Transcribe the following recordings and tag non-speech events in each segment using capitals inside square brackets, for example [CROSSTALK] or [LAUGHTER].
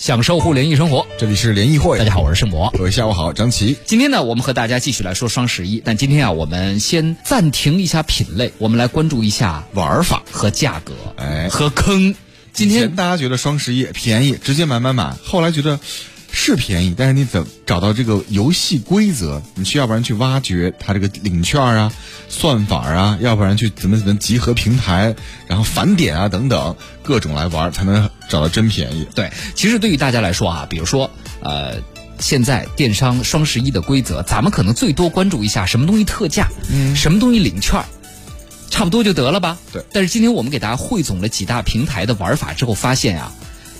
享受互联易生活，这里是联谊会。大家好，我是盛博。各位下午好，张琪。今天呢，我们和大家继续来说双十一，但今天啊，我们先暂停一下品类，我们来关注一下玩法和价格，哎，和坑。今天大家觉得双十一便宜，直接买买买。后来觉得是便宜，但是你怎找到这个游戏规则？你需要不然去挖掘它这个领券啊、算法啊，要不然去怎么怎么集合平台，然后返点啊等等各种来玩，才能找到真便宜。对，其实对于大家来说啊，比如说呃，现在电商双十一的规则，咱们可能最多关注一下什么东西特价，嗯，什么东西领券。差不多就得了吧。对。但是今天我们给大家汇总了几大平台的玩法之后，发现啊，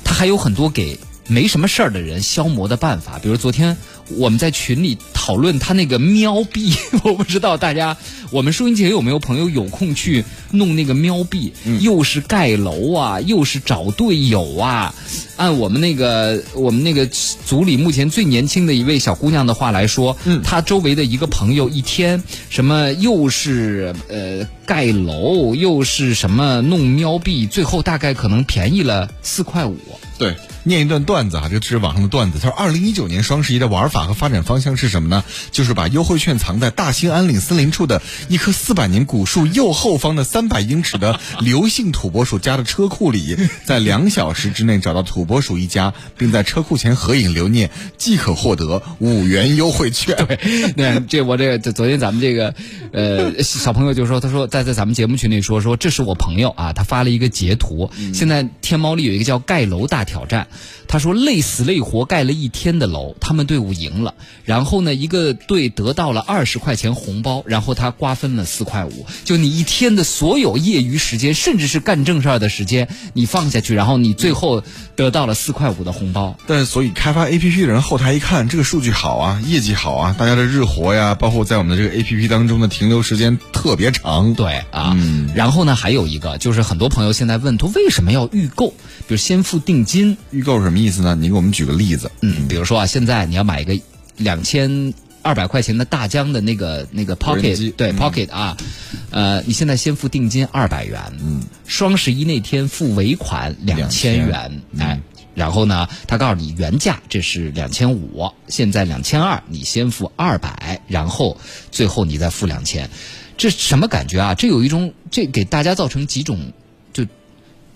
它还有很多给没什么事儿的人消磨的办法。比如昨天我们在群里讨论他那个喵币，[LAUGHS] 我不知道大家，我们收音机前有没有朋友有空去弄那个喵币？又是盖楼啊，又是找队友啊。按我们那个我们那个组里目前最年轻的一位小姑娘的话来说，嗯，她周围的一个朋友一天什么又是呃盖楼，又是什么弄喵币，最后大概可能便宜了四块五。对，念一段段子啊，这是网上的段子。他说，二零一九年双十一的玩法和发展方向是什么呢？就是把优惠券藏在大兴安岭森林处的一棵四百年古树右后方的三百英尺的刘姓土拨鼠家的车库里，[LAUGHS] 在两小时之内找到土拨鼠一家，并在车库前合影留念，即可获得五元优惠券。对，那这我这个昨天咱们这个呃小朋友就说，他说在在咱们节目群里说说，这是我朋友啊，他发了一个截图，现在天猫里有一个叫盖楼大。挑战，他说累死累活盖了一天的楼，他们队伍赢了，然后呢，一个队得到了二十块钱红包，然后他瓜分了四块五。就你一天的所有业余时间，甚至是干正事儿的时间，你放下去，然后你最后得到了四块五的红包。但是，所以开发 A P P 的人后台一看，这个数据好啊，业绩好啊，大家的日活呀，包括在我们的这个 A P P 当中的停留时间特别长。对啊，然后呢，还有一个就是很多朋友现在问他为什么要预购，比如先付定金。预购是什么意思呢？你给我们举个例子。嗯，比如说啊，现在你要买一个两千二百块钱的大疆的那个那个 Pocket，对 Pocket 啊，呃，你现在先付定金二百元，嗯，双十一那天付尾款两千元，哎，然后呢，他告诉你原价这是两千五，现在两千二，你先付二百，然后最后你再付两千，这什么感觉啊？这有一种这给大家造成几种。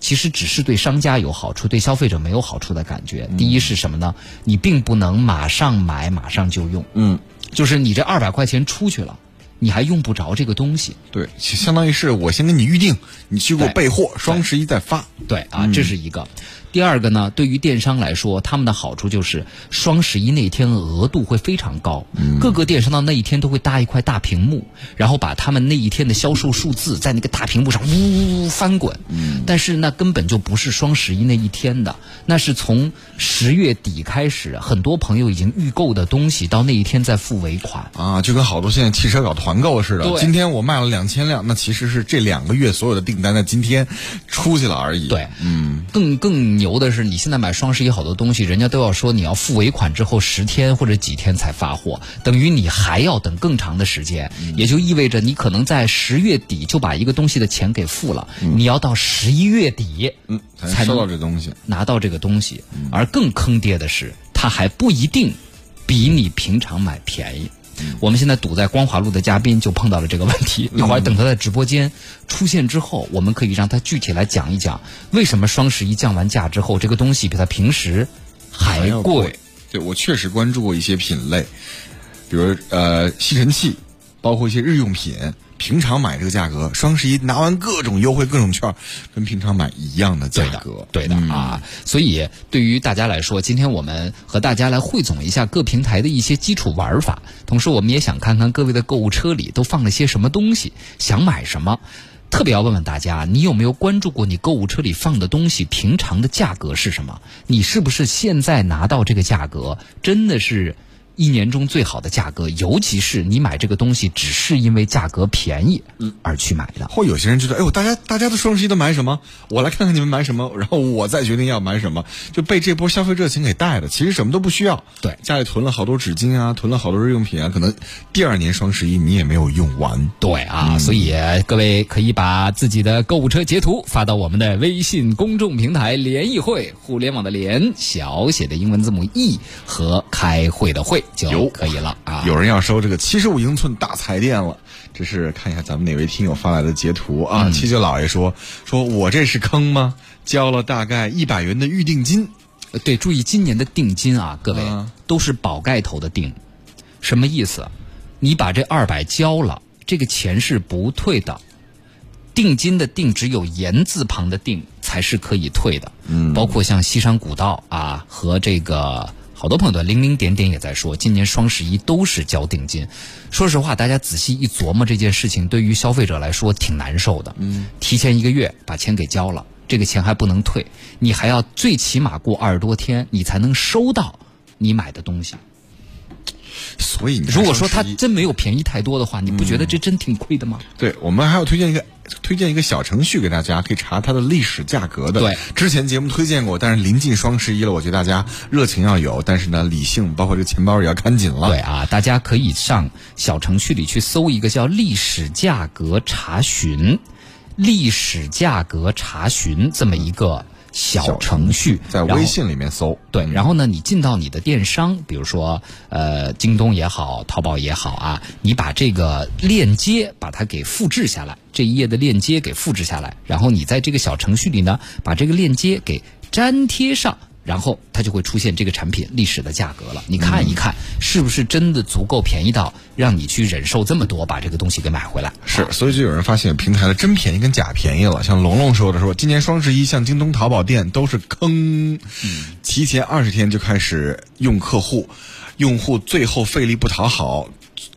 其实只是对商家有好处，对消费者没有好处的感觉。第一是什么呢？你并不能马上买，马上就用。嗯，就是你这二百块钱出去了，你还用不着这个东西。对，相当于是我先给你预定，你去给我备货，双十一再发。对啊，这是一个。第二个呢，对于电商来说，他们的好处就是双十一那天额度会非常高，各个电商的那一天都会搭一块大屏幕，然后把他们那一天的销售数字在那个大屏幕上呜呜呜翻滚。但是那根本就不是双十一那一天的，那是从十月底开始，很多朋友已经预购的东西，到那一天再付尾款啊，就跟好多现在汽车搞团购似的。今天我卖了两千辆，那其实是这两个月所有的订单在今天出去了而已。对，嗯，更更。牛的是，你现在买双十一好多东西，人家都要说你要付尾款之后十天或者几天才发货，等于你还要等更长的时间，也就意味着你可能在十月底就把一个东西的钱给付了，你要到十一月底嗯才收到这东西，拿到这个东西。而更坑爹的是，它还不一定比你平常买便宜。我们现在堵在光华路的嘉宾就碰到了这个问题。一会儿等他在直播间出现之后，我们可以让他具体来讲一讲，为什么双十一降完价之后，这个东西比他平时还贵。对我确实关注过一些品类，比如呃吸尘器，包括一些日用品。平常买这个价格，双十一拿完各种优惠、各种券，跟平常买一样的价格，对的啊。所以对于大家来说，今天我们和大家来汇总一下各平台的一些基础玩法，同时我们也想看看各位的购物车里都放了些什么东西，想买什么。特别要问问大家，你有没有关注过你购物车里放的东西平常的价格是什么？你是不是现在拿到这个价格真的是？一年中最好的价格，尤其是你买这个东西只是因为价格便宜而去买的。或有些人觉得，哎呦，大家大家的双十一都买什么？我来看看你们买什么，然后我再决定要买什么，就被这波消费热情给带的。其实什么都不需要，对，家里囤了好多纸巾啊，囤了好多日用品啊，可能第二年双十一你也没有用完。对啊，所以各位可以把自己的购物车截图发到我们的微信公众平台“联谊会”，互联网的联，小写的英文字母 E 和开会的会就可以了。啊！有人要收这个七十五英寸大彩电了，这是看一下咱们哪位听友发来的截图啊？七九老爷说：“说我这是坑吗？交了大概一百元的预定金。”对，注意今年的定金啊，各位都是宝盖头的定，什么意思？你把这二百交了，这个钱是不退的。定金的定只有言字旁的定才是可以退的。嗯，包括像西山古道啊和这个。好多朋友的零零点点也在说，今年双十一都是交定金。说实话，大家仔细一琢磨这件事情，对于消费者来说挺难受的。嗯，提前一个月把钱给交了，这个钱还不能退，你还要最起码过二十多天，你才能收到你买的东西。所以，如果说它真没有便宜太多的话，你不觉得这真挺亏的吗？对，我们还要推荐一个推荐一个小程序给大家，可以查它的历史价格的。对，之前节目推荐过，但是临近双十一了，我觉得大家热情要有，但是呢，理性包括这个钱包也要看紧了。对啊，大家可以上小程序里去搜一个叫“历史价格查询”，历史价格查询这么一个。小程序在微信里面搜，对，然后呢，你进到你的电商，比如说呃，京东也好，淘宝也好啊，你把这个链接把它给复制下来，这一页的链接给复制下来，然后你在这个小程序里呢，把这个链接给粘贴上。然后它就会出现这个产品历史的价格了，你看一看是不是真的足够便宜到让你去忍受这么多把这个东西给买回来？是，所以就有人发现平台的真便宜跟假便宜了。像龙龙说的说，今年双十一像京东、淘宝店都是坑，提前二十天就开始用客户，用户最后费力不讨好。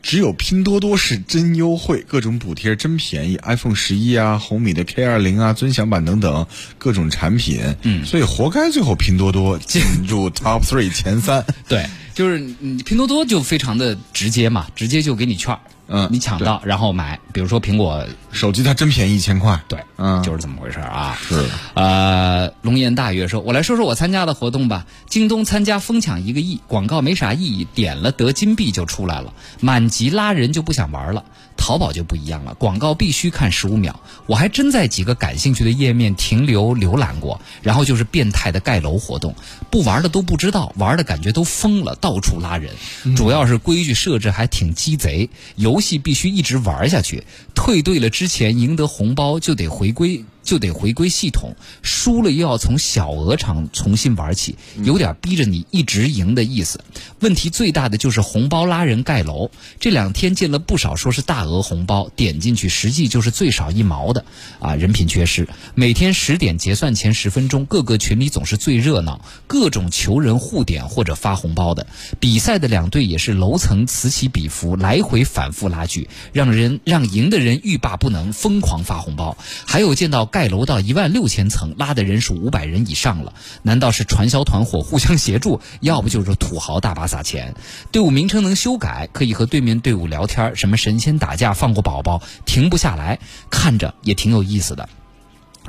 只有拼多多是真优惠，各种补贴真便宜，iPhone 十一啊，红米的 K 二零啊，尊享版等等各种产品，嗯，所以活该最后拼多多进入 [LAUGHS] Top Three 前三。对，就是你拼多多就非常的直接嘛，直接就给你券儿。嗯，你抢到然后买，比如说苹果手机，它真便宜一千块。对，嗯，就是这么回事啊。是，呃，龙颜大悦说：“我来说说我参加的活动吧。京东参加疯抢一个亿，广告没啥意义，点了得金币就出来了，满级拉人就不想玩了。淘宝就不一样了，广告必须看十五秒。我还真在几个感兴趣的页面停留浏览过，然后就是变态的盖楼活动，不玩的都不知道，玩的感觉都疯了，到处拉人。主要是规矩设置还挺鸡贼，”游戏必须一直玩下去，退队了之前赢得红包就得回归。就得回归系统，输了又要从小额场重新玩起，有点逼着你一直赢的意思。问题最大的就是红包拉人盖楼，这两天见了不少说是大额红包，点进去实际就是最少一毛的啊！人品缺失。每天十点结算前十分钟，各个群里总是最热闹，各种求人互点或者发红包的。比赛的两队也是楼层此起彼伏，来回反复拉锯，让人让赢的人欲罢不能，疯狂发红包。还有见到。盖楼到一万六千层，拉的人数五百人以上了。难道是传销团伙互相协助？[LAUGHS] 要不就是土豪大把撒钱。队伍名称能修改，可以和对面队伍聊天。什么神仙打架放过宝宝，停不下来，看着也挺有意思的。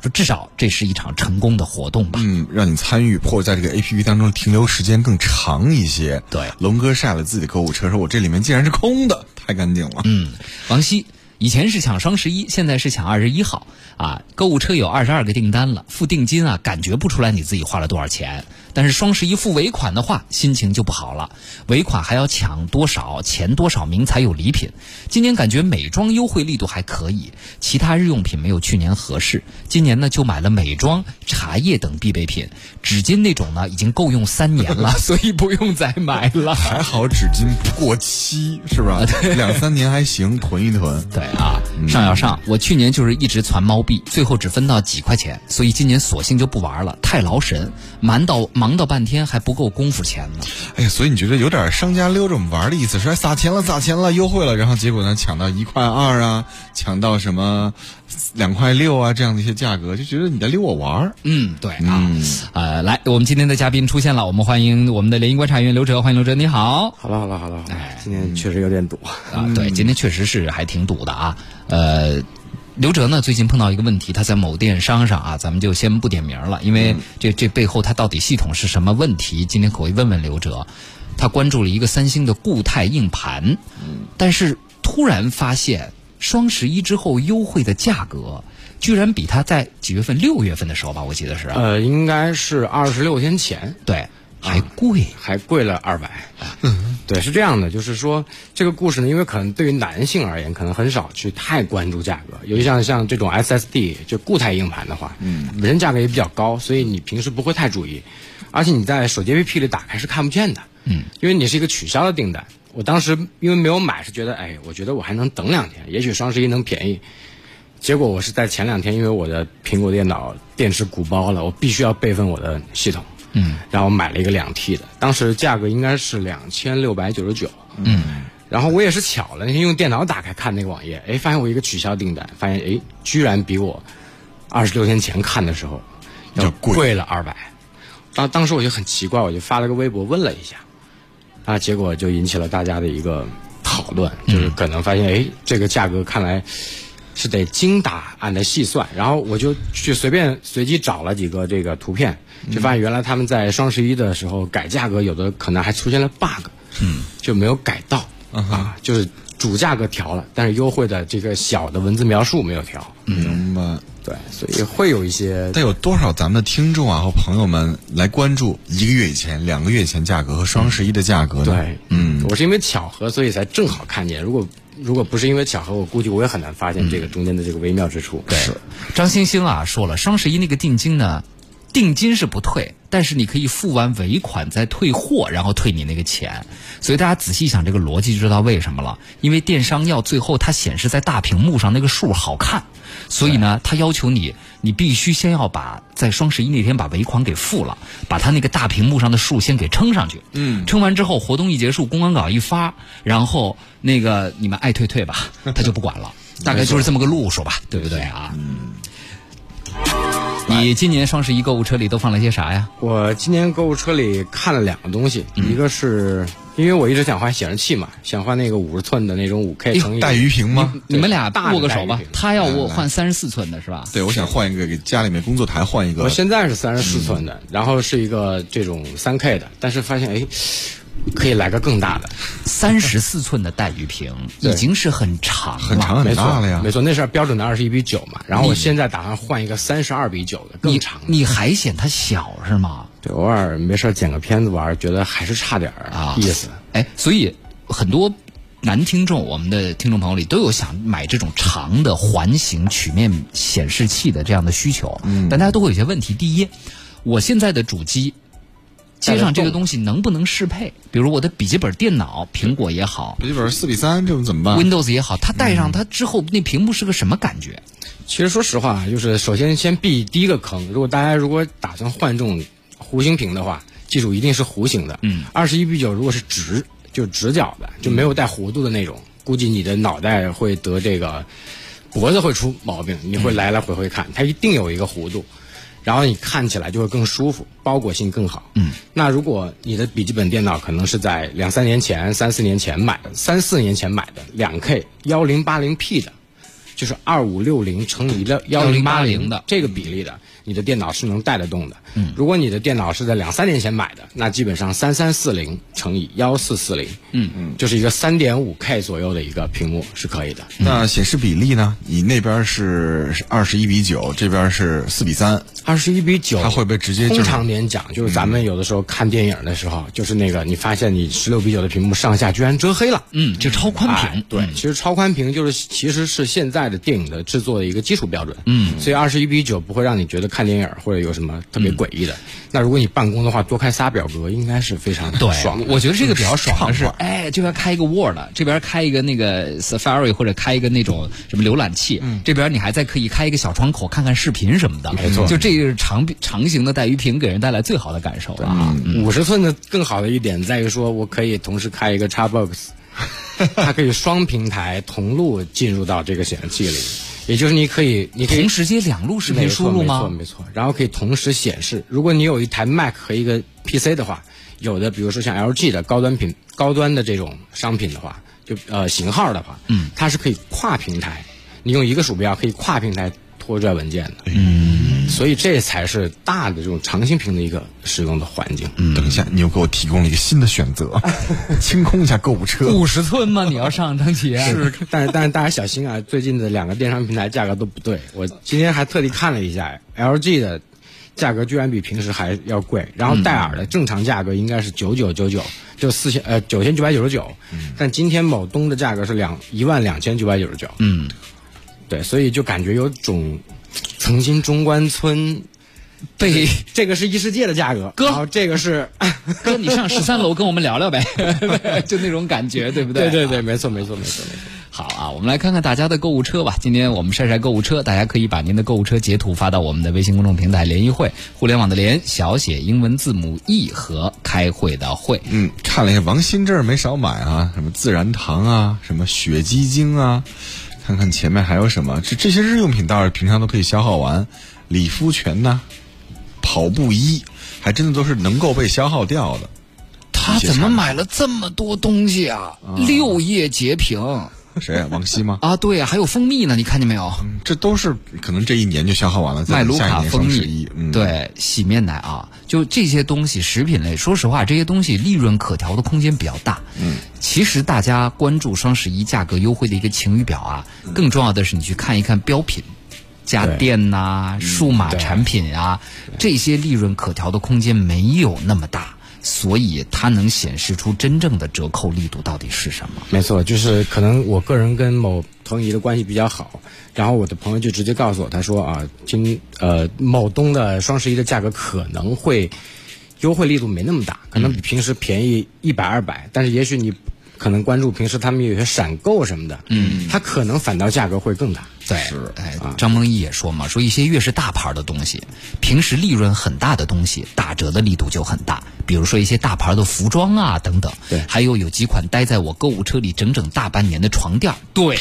说至少这是一场成功的活动吧。嗯，让你参与或在这个 A P P 当中停留时间更长一些。对，龙哥晒了自己的购物车，说我这里面竟然是空的，太干净了。嗯，王希。以前是抢双十一，现在是抢二十一号啊！购物车有二十二个订单了，付定金啊，感觉不出来你自己花了多少钱。但是双十一付尾款的话，心情就不好了。尾款还要抢多少钱多少名才有礼品。今年感觉美妆优惠力度还可以，其他日用品没有去年合适。今年呢，就买了美妆、茶叶等必备品，纸巾那种呢，已经够用三年了，[LAUGHS] 所以不用再买了。还好纸巾不过期，是吧？[LAUGHS] 两三年还行，囤一囤。对。啊，上要上！我去年就是一直攒猫币，最后只分到几块钱，所以今年索性就不玩了，太劳神，忙到忙。忙到半天还不够功夫钱呢。哎呀，所以你觉得有点商家溜着我们玩的意思，说撒钱了，撒钱了，优惠了，然后结果呢，抢到一块二啊，抢到什么两块六啊这样的一些价格，就觉得你在溜我玩儿。嗯，对啊，呃，来，我们今天的嘉宾出现了，我们欢迎我们的联谊观察员刘哲，欢迎刘哲，你好。好了好了好了，哎，今天确实有点堵啊，对，今天确实是还挺堵的啊，呃。刘哲呢，最近碰到一个问题，他在某电商上啊，咱们就先不点名了，因为这这背后他到底系统是什么问题？今天可以问问刘哲。他关注了一个三星的固态硬盘，但是突然发现双十一之后优惠的价格，居然比他在几月份六月份的时候吧，我记得是呃，应该是二十六天前，对。还贵，还贵了二百。嗯，对，是这样的，就是说这个故事呢，因为可能对于男性而言，可能很少去太关注价格。尤其像像这种 SSD 就固态硬盘的话，嗯，本身价格也比较高，所以你平时不会太注意。而且你在手机 APP 里打开是看不见的，嗯，因为你是一个取消的订单。我当时因为没有买，是觉得哎，我觉得我还能等两天，也许双十一能便宜。结果我是在前两天，因为我的苹果电脑电池鼓包了，我必须要备份我的系统。嗯，然后买了一个两 T 的，当时价格应该是两千六百九十九。嗯，然后我也是巧了，那天用电脑打开看那个网页，哎，发现我一个取消订单，发现哎，居然比我二十六天前看的时候要贵了二百。当当时我就很奇怪，我就发了个微博问了一下，啊，结果就引起了大家的一个讨论，就是可能发现哎，这个价格看来。是得精打按的细算，然后我就去随便随机找了几个这个图片，就发现原来他们在双十一的时候改价格，有的可能还出现了 bug，嗯，就没有改到啊，就是主价格调了，但是优惠的这个小的文字描述没有调，明白？对，所以会有一些。但有多少咱们的听众啊和朋友们来关注一个月以前、两个月以前价格和双十一的价格呢？对，嗯，我是因为巧合，所以才正好看见。如果如果不是因为巧合，我估计我也很难发现这个中间的这个微妙之处。对，张星星啊说了，双十一那个定金呢，定金是不退，但是你可以付完尾款再退货，然后退你那个钱。所以大家仔细想这个逻辑，就知道为什么了。因为电商要最后它显示在大屏幕上那个数好看。所以呢，它要求你，你必须先要把在双十一那天把尾款给付了，把他那个大屏幕上的数先给撑上去。嗯，撑完之后，活动一结束，公关稿一发，然后那个你们爱退退吧，他就不管了。[LAUGHS] 大概就是这么个路数吧，对不对啊？嗯。你今年双十一购物车里都放了些啥呀？我今年购物车里看了两个东西，一个是。因为我一直想换显示器嘛，想换那个五十寸的那种五 K 乘以带鱼屏吗？你们俩握个手吧。他要我换三十四寸的是吧？对，我想换一个给家里面工作台换一个。我现在是三十四寸的，然后是一个这种三 K 的，但是发现哎。可以来个更大的，三十四寸的带鱼屏已经是很长很长很大了呀。没错，那是标准的二十一比九嘛。然后我现在打算换一个三十二比九的更长。你还嫌它小是吗？对，偶尔没事剪个片子玩，觉得还是差点儿啊意思。哎，所以很多男听众，我们的听众朋友里都有想买这种长的环形曲面显示器的这样的需求。嗯，但大家都会有些问题。第一，我现在的主机。接上这个东西能不能适配？比如我的笔记本电脑，苹果也好，笔记本四比三，这种怎么办？Windows 也好，它带上它之后，那屏幕是个什么感觉？其实说实话，就是首先先避第一个坑。如果大家如果打算换这种弧形屏的话，记住一定是弧形的。嗯，二十一比九如果是直，就直角的，就没有带弧度的那种，估计你的脑袋会得这个脖子会出毛病，你会来来回回看，它一定有一个弧度。然后你看起来就会更舒服，包裹性更好。嗯，那如果你的笔记本电脑可能是在两三年前、三四年前买的，三四年前买的两 K 幺零八零 P 的，就是二五六零乘以幺幺零八零的这个比例的。你的电脑是能带得动的。嗯，如果你的电脑是在两三年前买的，那基本上三三四零乘以幺四四零，嗯嗯，就是一个三点五 K 左右的一个屏幕是可以的。那显示比例呢？你那边是二十一比九，这边是四比三。二十一比九，它会不会直接？通常点讲，就是咱们有的时候看电影的时候，就是那个你发现你十六比九的屏幕上下居然遮黑了，嗯，就超宽屏。对，其实超宽屏就是其实是现在的电影的制作的一个基础标准。嗯，所以二十一比九不会让你觉得看电影或者有什么特别诡异的。那如果你办公的话，多开仨表格应该是非常爽。我觉得这个比较爽的是，哎，这边开一个 Word，这边开一个那个 Safari 或者开一个那种什么浏览器，这边你还在可以开一个小窗口看看视频什么的。没错，就这个长长形的带鱼屏给人带来最好的感受了。五十寸的更好的一点在于说，我可以同时开一个 Xbox，它可以双平台同路进入到这个显示器里。也就是你可以，你可以同时接两路视频输入吗？没错，没错。然后可以同时显示。如果你有一台 Mac 和一个 PC 的话，有的比如说像 LG 的高端品、高端的这种商品的话，就呃型号的话，嗯，它是可以跨平台，你用一个鼠标可以跨平台拖拽文件的。嗯。所以这才是大的这种长芯屏的一个使用的环境。嗯，等一下，你又给我提供了一个新的选择，[LAUGHS] 清空一下购物车。五十寸吗？你要上张琪？是，但是但是大家小心啊！最近的两个电商平台价格都不对。我今天还特地看了一下，LG 的价格居然比平时还要贵。然后戴尔的正常价格应该是九九九九，就四千呃九千九百九十九。嗯。但今天某东的价格是两一万两千九百九十九。嗯。对，所以就感觉有种。曾经中关村被 [LAUGHS] 这个是异世界的价格，哥，这个是 [LAUGHS] 哥，你上十三楼跟我们聊聊呗，[LAUGHS] 就那种感觉，对不对？对对对，没错没错没错没错。好啊，我们来看看大家的购物车吧。今天我们晒晒购物车，大家可以把您的购物车截图发到我们的微信公众平台“联谊会”，互联网的联，小写英文字母 E 和开会的会。嗯，看了一下王鑫这儿没少买啊，什么自然堂啊，什么雪肌精啊。看看前面还有什么？这这些日用品倒是平常都可以消耗完，理肤泉呐，跑步衣，还真的都是能够被消耗掉的。他怎么买了这么多东西啊？六页截屏。[LAUGHS] 谁？王希吗？啊，对呀，还有蜂蜜呢，你看见没有？这都是可能这一年就消耗完了。麦卢卡蜂蜜，对，洗面奶啊，就这些东西，食品类。说实话，这些东西利润可调的空间比较大。嗯，其实大家关注双十一价格优惠的一个晴雨表啊，更重要的是你去看一看标品、家电呐、数码产品啊，这些利润可调的空间没有那么大。所以它能显示出真正的折扣力度到底是什么？没错，就是可能我个人跟某投影仪的关系比较好，然后我的朋友就直接告诉我，他说啊，今呃某东的双十一的价格可能会优惠力度没那么大，可能比平时便宜一百二百，但是也许你。可能关注平时他们有些闪购什么的，嗯，它可能反倒价格会更大。对，哎，张梦一也说嘛，说一些越是大牌的东西，平时利润很大的东西，打折的力度就很大。比如说一些大牌的服装啊等等。对，还有有几款待在我购物车里整整大半年的床垫。对，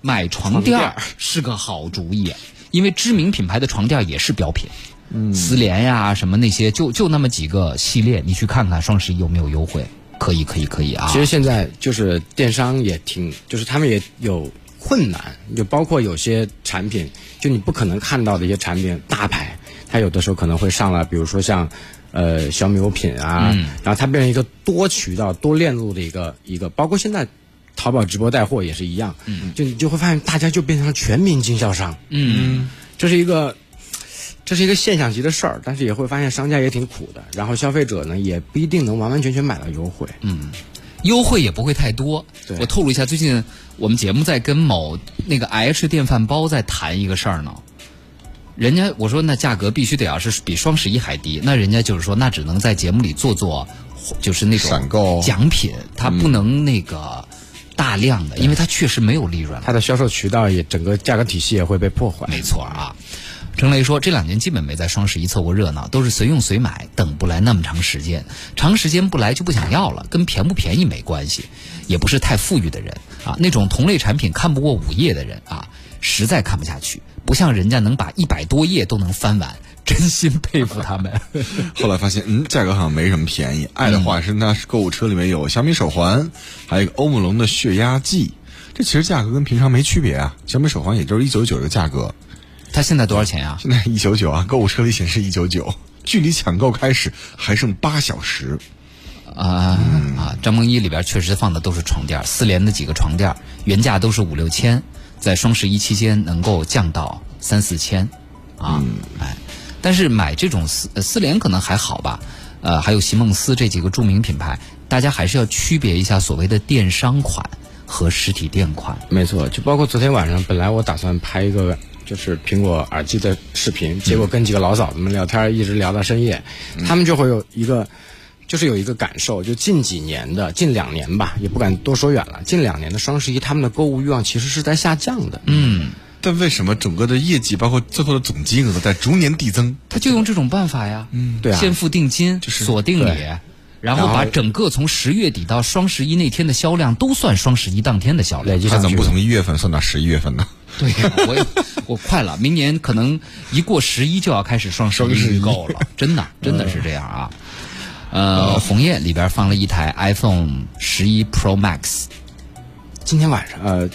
买床垫是个好主意，因为知名品牌的床垫也是标品。嗯，丝联呀什么那些，就就那么几个系列，你去看看双十一有没有优惠。可以可以可以啊！其实现在就是电商也挺，就是他们也有困难，就包括有些产品，就你不可能看到的一些产品，大牌，它有的时候可能会上了，比如说像，呃，小米有品啊，然后它变成一个多渠道、多链路的一个一个，包括现在淘宝直播带货也是一样，就你就会发现大家就变成了全民经销商，嗯，这是一个。这是一个现象级的事儿，但是也会发现商家也挺苦的，然后消费者呢也不一定能完完全全买到优惠。嗯，优惠也不会太多。我透露一下，最近我们节目在跟某那个 H 电饭煲在谈一个事儿呢。人家我说那价格必须得要是比双十一还低，那人家就是说那只能在节目里做做，就是那种闪购奖品，它不能那个大量的，因为它确实没有利润。它的销售渠道也整个价格体系也会被破坏。没错啊。程雷说：“这两年基本没在双十一凑过热闹，都是随用随买，等不来那么长时间。长时间不来就不想要了，跟便不便宜没关系。也不是太富裕的人啊，那种同类产品看不过五页的人啊，实在看不下去。不像人家能把一百多页都能翻完，真心佩服他们。[LAUGHS] 后来发现，嗯，价格好像没什么便宜。爱的话是，那购物车里面有小米手环，还有一个欧姆龙的血压计，这其实价格跟平常没区别啊。小米手环也就是一九九的价格。”它现在多少钱呀？现在一九九啊，购物车里显示一九九，距离抢购开始还剩八小时。啊啊！张梦一里边确实放的都是床垫，四联的几个床垫，原价都是五六千，在双十一期间能够降到三四千。啊，哎，但是买这种四四联可能还好吧？呃，还有席梦思这几个著名品牌，大家还是要区别一下所谓的电商款和实体店款。没错，就包括昨天晚上，本来我打算拍一个就是苹果耳机的视频，结果跟几个老嫂子们聊天，一直聊到深夜，他们就会有一个。就是有一个感受，就近几年的近两年吧，也不敢多说远了。近两年的双十一，他们的购物欲望其实是在下降的。嗯，但为什么整个的业绩，包括最后的总金额在逐年递增？他就用这种办法呀。嗯，对啊，先付定金，就是锁定你，然后把整个从十月底到双十一那天的销量都算双十一当天的销量。他怎么不从一月份算到十一月份呢？对，我 [LAUGHS] 我快了，明年可能一过十一就要开始双十一预购了，真的真的是这样啊。呃，红叶里边放了一台 iPhone 十一 Pro Max。今天晚上，呃，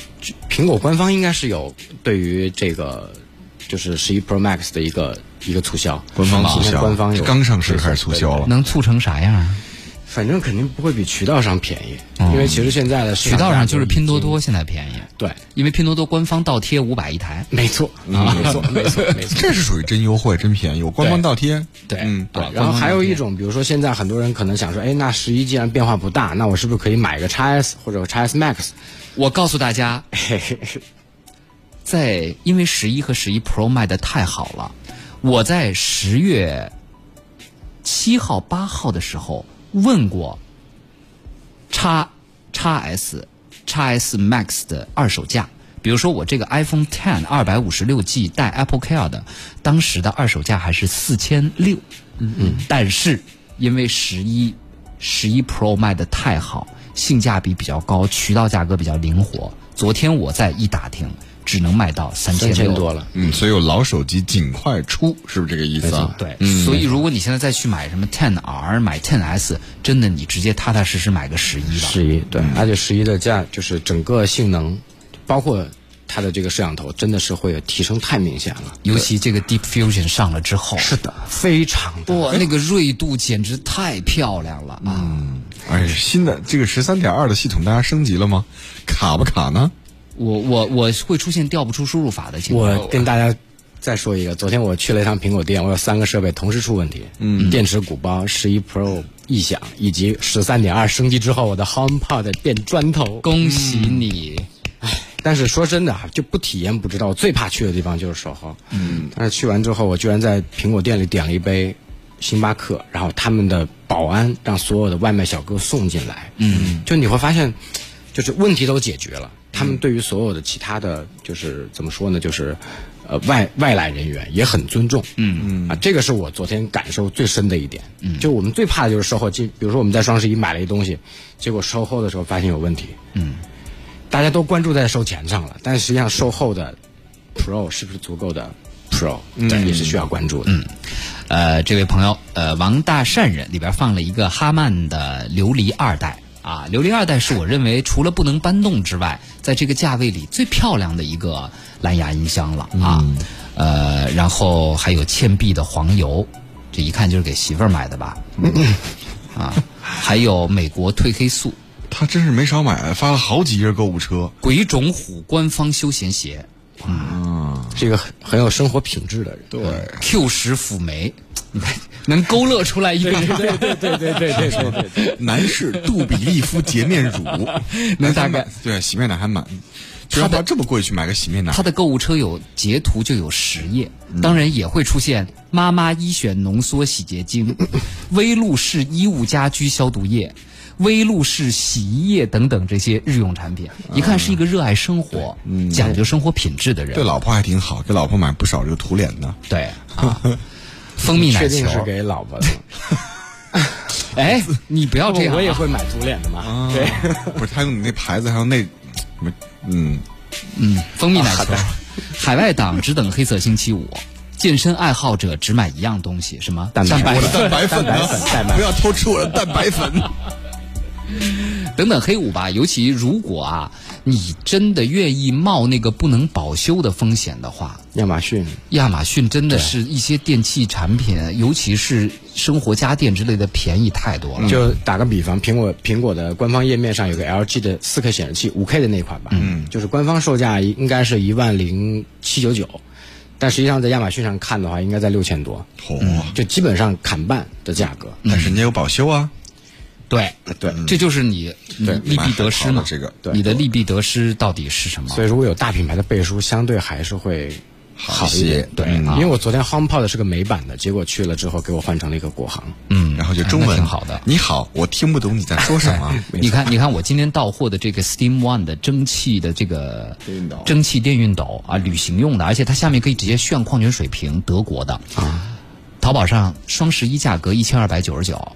苹果官方应该是有对于这个就是十一 Pro Max 的一个一个促销，官方促销，官方有刚上市开始促销了，能促成啥样？反正肯定不会比渠道上便宜，因为其实现在的渠道上就是拼多多现在便宜。对，因为拼多多官方倒贴五百一台，没错，没错，没错，没错，[LAUGHS] 这是属于真优惠、真便宜，有官方倒贴。对，嗯，对。然后还有一种，比如说现在很多人可能想说，哎，那十一既然变化不大，那我是不是可以买个 x S 或者 x S Max？我告诉大家，[LAUGHS] 在因为十一和十一 Pro 卖的太好了，我在十月七号、八号的时候。问过，叉叉 S 叉 S Max 的二手价，比如说我这个 iPhone Ten 二百五十六 G 带 Apple Care 的，当时的二手价还是四千六。嗯嗯。但是因为十一十一 Pro 卖的太好，性价比比较高，渠道价格比较灵活。昨天我在一打听。只能卖到三千多了，嗯，所以有老手机尽快出，是不是这个意思啊？对，所以如果你现在再去买什么 Ten R、买 Ten S，真的你直接踏踏实实买个十一吧。十一，对，而且十一的价就是整个性能，包括它的这个摄像头，真的是会提升太明显了。尤其这个 Deep Fusion 上了之后，是的，非常哇，那个锐度简直太漂亮了啊！哎，新的这个十三点二的系统，大家升级了吗？卡不卡呢？我我我会出现调不出输入法的情况。我跟大家再说一个，昨天我去了一趟苹果店，我有三个设备同时出问题，嗯，电池鼓包、十一 Pro 异响，以及十三点二升级之后我的 HomePod 变砖头。恭喜你！唉，但是说真的就不体验不知道。我最怕去的地方就是售后，嗯，但是去完之后，我居然在苹果店里点了一杯星巴克，然后他们的保安让所有的外卖小哥送进来，嗯，就你会发现，就是问题都解决了。他们对于所有的其他的就是怎么说呢？就是，呃，外外来人员也很尊重。嗯嗯啊，这个是我昨天感受最深的一点。嗯，就我们最怕的就是售后，就比如说我们在双十一买了一东西，结果售后的时候发现有问题。嗯，大家都关注在售前上了，但实际上售后的 Pro 是不是足够的 Pro，也是需要关注的。嗯，呃，这位朋友，呃，王大善人里边放了一个哈曼的琉璃二代。啊，琉璃二代是我认为除了不能搬动之外，在这个价位里最漂亮的一个蓝牙音箱了啊。呃，然后还有倩碧的黄油，这一看就是给媳妇儿买的吧？[LAUGHS] 啊，还有美国褪黑素，[LAUGHS] 他真是没少买，发了好几页购物车。鬼冢虎官方休闲鞋，啊，是一个很很有生活品质的人。对，Q 十辅酶。能勾勒出来一个，人对对对对对对对对，男士杜比利夫洁面乳，能大概。对洗面奶还蛮，他的这么贵去买个洗面奶？他的购物车有截图就有十页，当然也会出现妈妈一选浓缩洗洁精、[LAUGHS] 威露士衣物家居消毒液、威露士洗衣液等等这些日用产品，一看是一个热爱生活、讲究生活品质的人。对老婆还挺好，给老婆买不少这个涂脸的。对啊。[LAUGHS] 蜂蜜奶球确定是给老婆的。[LAUGHS] 哎，你不要这样，我也会买足脸的嘛。对，[LAUGHS] 不是他用你那牌子，还有那，嗯嗯，蜂蜜奶球，海外党只等黑色星期五，健身爱好者只买一样东西，什么？蛋白粉。蛋白粉？蛋白粉，不要偷吃我的蛋白粉。[LAUGHS] 等等黑五吧，尤其如果啊，你真的愿意冒那个不能保修的风险的话，亚马逊，亚马逊真的是一些电器产品，尤其是生活家电之类的便宜太多了。就打个比方，苹果苹果的官方页面上有个 LG 的四 K 显示器，五 K 的那款吧，嗯，就是官方售价应该是一万零七九九，但实际上在亚马逊上看的话，应该在六千多，哦，就基本上砍半的价格。但是人家有保修啊。对对，这就是你利弊得失嘛。这个，你的利弊得失到底是什么？所以如果有大品牌的背书，相对还是会好一些。对，因为我昨天 HomePod 是个美版的，结果去了之后给我换成了一个国行。嗯，然后就中文挺好的。你好，我听不懂你在说什么。[LAUGHS] 你看，你看我今天到货的这个 Steam One 的蒸汽的这个蒸汽电熨斗啊，旅行用的，而且它下面可以直接炫矿泉水瓶，德国的啊。淘宝上双十一价格一千二百九十九。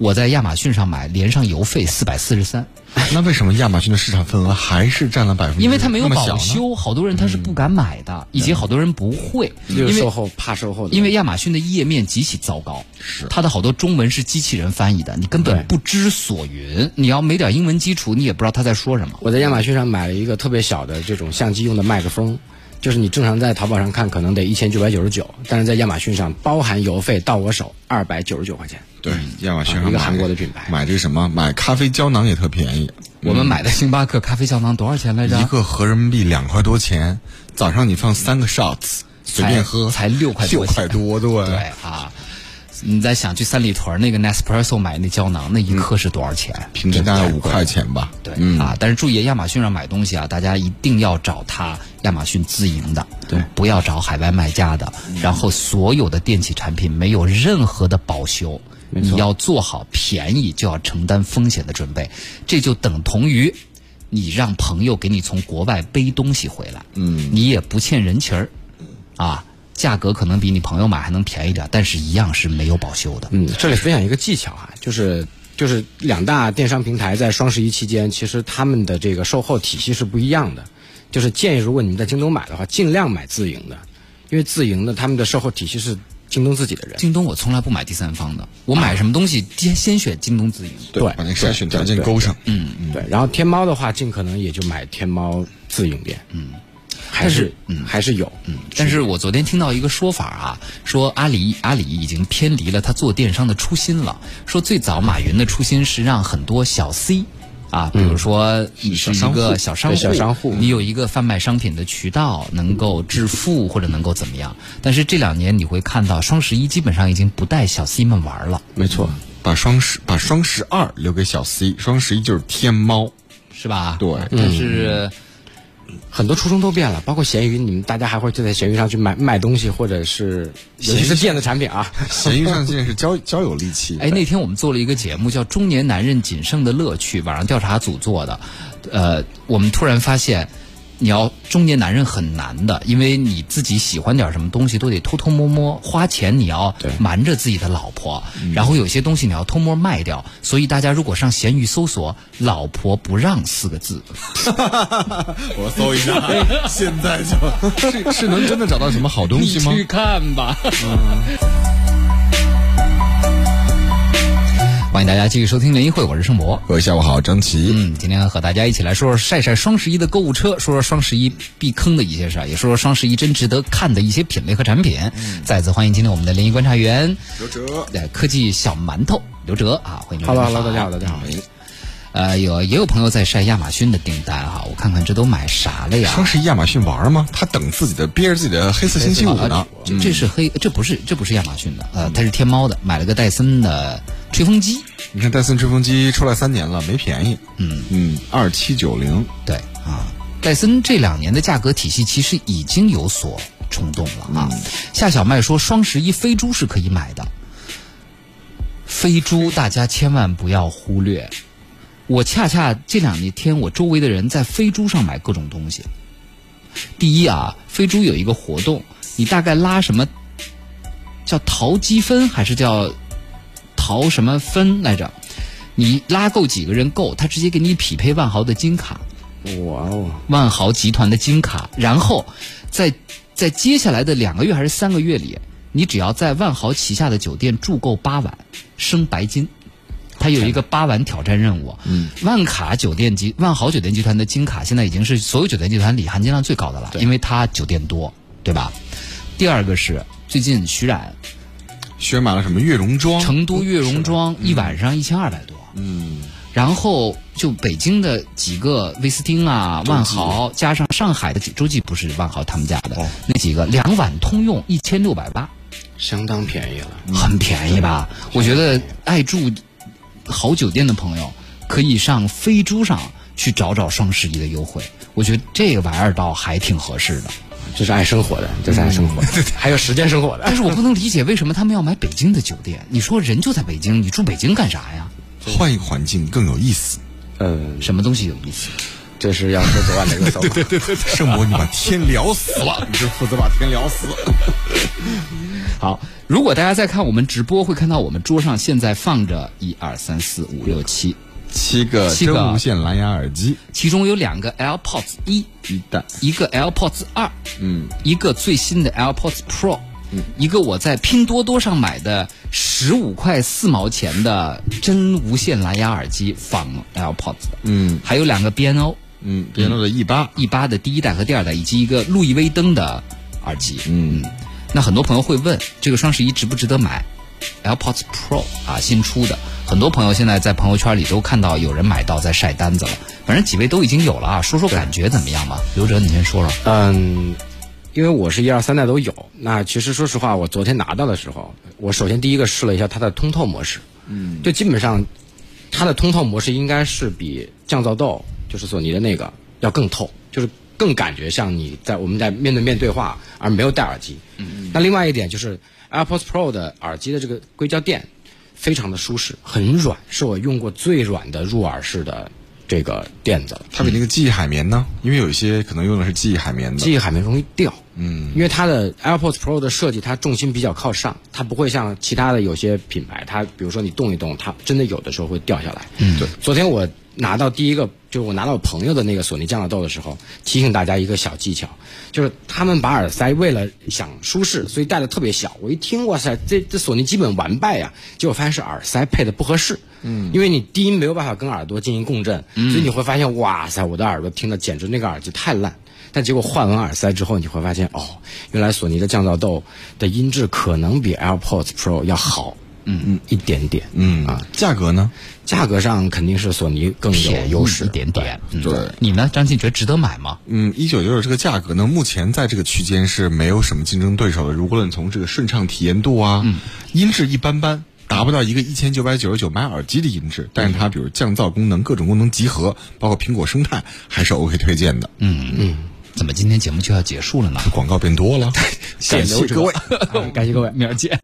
我在亚马逊上买，连上邮费四百四十三。[LAUGHS] 那为什么亚马逊的市场份额还是占了百分之？因为它没有保修，好多人他是不敢买的，以及好多人不会，因为售后怕售后。因为亚马逊的页面极其糟糕，是它的好多中文是机器人翻译的，你根本不知所云。你要没点英文基础，你也不知道他在说什么。我在亚马逊上买了一个特别小的这种相机用的麦克风，就是你正常在淘宝上看可能得一千九百九十九，但是在亚马逊上包含邮费到我手二百九十九块钱。对，亚马逊上一个韩国的品牌，买这什么？买咖啡胶囊也特便宜。我们买的星巴克咖啡胶囊多少钱来着？一个合人民币两块多钱。早上你放三个 shots，随便喝，才六块六块多，对对啊。你在想去三里屯那个 Nespresso 买那胶囊，那一克是多少钱？平均大概五块钱吧。对啊，但是注意亚马逊上买东西啊，大家一定要找它亚马逊自营的，对，不要找海外卖家的。然后所有的电器产品没有任何的保修。你要做好便宜就要承担风险的准备，这就等同于你让朋友给你从国外背东西回来，嗯，你也不欠人情儿，啊，价格可能比你朋友买还能便宜点，但是一样是没有保修的。嗯，这里分享一个技巧啊，就是就是两大电商平台在双十一期间，其实他们的这个售后体系是不一样的，就是建议如果你们在京东买的话，尽量买自营的，因为自营的他们的售后体系是。京东自己的人，京东我从来不买第三方的，我买什么东西先先选京东自营，对，把那筛选条件勾上，嗯嗯，对。然后天猫的话，尽可能也就买天猫自营店，嗯，还是嗯还是有，嗯。但是我昨天听到一个说法啊，说阿里阿里已经偏离了他做电商的初心了，说最早马云的初心是让很多小 C。啊，比如说你是一个小商户，小商户，你有一个贩卖商品的渠道，能够致富或者能够怎么样？但是这两年你会看到，双十一基本上已经不带小 C 们玩了。没错，把双十把双十二留给小 C，双十一就是天猫，是吧？对，但是。很多初衷都变了，包括闲鱼，你们大家还会就在闲鱼上去买卖东西，或者是尤其是电子产品啊。闲鱼上现在是交交友利器。哎，那天我们做了一个节目，叫《中年男人仅剩的乐趣》，网上调查组做的。呃，我们突然发现。你要中年男人很难的，因为你自己喜欢点什么东西都得偷偷摸摸花钱，你要瞒着自己的老婆，然后有些东西你要偷摸卖掉。所以大家如果上闲鱼搜索“老婆不让”四个字，[LAUGHS] 我搜一下，[LAUGHS] 现在就是是能真的找到什么好东西吗？[LAUGHS] 你去看吧。欢迎大家继续收听联谊会，我是盛博。各位下午好，张琪。嗯，今天和大家一起来说说晒晒双十一的购物车，说说双十一避坑的一些事儿，也说说双十一真值得看的一些品类和产品。再次欢迎今天我们的联谊观察员刘哲，对科技小馒头刘哲啊，欢迎。Hello，Hello，大家好，大家好。呃，有也有朋友在晒亚马逊的订单哈，我看看这都买啥了呀？双十一亚马逊玩吗？他等自己的憋着自己的黑色星期五呢。这是黑，这不是这不是亚马逊的，呃，它是天猫的，买了个戴森的吹风机。你看戴森吹风机出来三年了，没便宜。嗯嗯，二七九零。对啊，戴森这两年的价格体系其实已经有所冲动了啊。夏小麦说双十一飞猪是可以买的，飞猪大家千万不要忽略。我恰恰这两天，我周围的人在飞猪上买各种东西。第一啊，飞猪有一个活动，你大概拉什么叫淘积分还是叫淘什么分来着？你拉够几个人够，他直接给你匹配万豪的金卡。哇哦！万豪集团的金卡，然后在在接下来的两个月还是三个月里，你只要在万豪旗下的酒店住够八晚，升白金。它有一个八晚挑战任务。嗯，万卡酒店集万豪酒店集团的金卡现在已经是所有酒店集团里含金量最高的了，因为它酒店多，对吧？第二个是最近徐冉，徐冉买了什么悦榕庄？成都悦榕庄一晚上一千二百多。嗯，然后就北京的几个威斯汀啊、万豪，加上上海的洲际不是万豪他们家的那几个，两晚通用一千六百八，相当便宜了，很便宜吧？我觉得爱住。好酒店的朋友，可以上飞猪上去找找双十一的优惠。我觉得这个玩意儿倒还挺合适的。这是爱生活的，这是爱生活的，[LAUGHS] 还有时间生活的。但是我不能理解为什么他们要买北京的酒店。你说人就在北京，你住北京干啥呀？换一个环境更有意思。呃，什么东西有意思？这是要说昨晚的热搜。[LAUGHS] 对对对对，圣母，你把天聊死了，你是负责把天聊死。[LAUGHS] 好，如果大家在看我们直播，会看到我们桌上现在放着一二三四五六七七个真无线蓝牙耳机，其中有两个 AirPods 一一代，一个 AirPods 二，嗯，一个最新的 AirPods Pro，嗯，一个我在拼多多上买的十五块四毛钱的真无线蓝牙耳机仿 AirPods 的，嗯，还有两个 B&O，嗯，B&O 的 E 八，E 八的第一代和第二代，以及一个路易威登的耳机，嗯，那很多朋友会问，这个双十一值不值得买？AirPods Pro 啊，新出的。很多朋友现在在朋友圈里都看到有人买到在晒单子了，反正几位都已经有了啊，说说感觉怎么样吧？刘哲，你先说说。嗯，因为我是一二三代都有，那其实说实话，我昨天拿到的时候，我首先第一个试了一下它的通透模式，嗯，就基本上它的通透模式应该是比降噪豆，就是索尼的那个要更透，就是更感觉像你在我们在面对面对话，而没有戴耳机。嗯，那另外一点就是 AirPods Pro 的耳机的这个硅胶垫。非常的舒适，很软，是我用过最软的入耳式的这个垫子。它比那个记忆海绵呢？因为有一些可能用的是记忆海绵的，记忆海绵容易掉。嗯，因为它的 AirPods Pro 的设计，它重心比较靠上，它不会像其他的有些品牌，它比如说你动一动，它真的有的时候会掉下来。嗯，对。昨天我拿到第一个，就是我拿到我朋友的那个索尼降噪豆的时候，提醒大家一个小技巧，就是他们把耳塞为了想舒适，所以戴的特别小。我一听，哇塞，这这索尼基本完败呀！结果发现是耳塞配的不合适。嗯，因为你低音没有办法跟耳朵进行共振，所以你会发现，哇塞，我的耳朵听的简直那个耳机太烂。但结果换完耳塞之后，你会发现，哦，原来索尼的降噪豆的音质可能比 AirPods Pro 要好，嗯嗯，一点点，嗯啊，价格呢？价格上肯定是索尼更有优势一点点。对，你呢，张晋觉得值得买吗？嗯，一九九九这个价格呢，目前在这个区间是没有什么竞争对手的。如果论从这个顺畅体验度啊，音质一般般，达不到一个一千九百九十九买耳机的音质，但是它比如降噪功能、各种功能集合，包括苹果生态，还是 OK 推荐的。嗯嗯。怎么今天节目就要结束了呢？广告变多了，[LAUGHS] 感谢各位，[LAUGHS] 感谢各位，明儿见。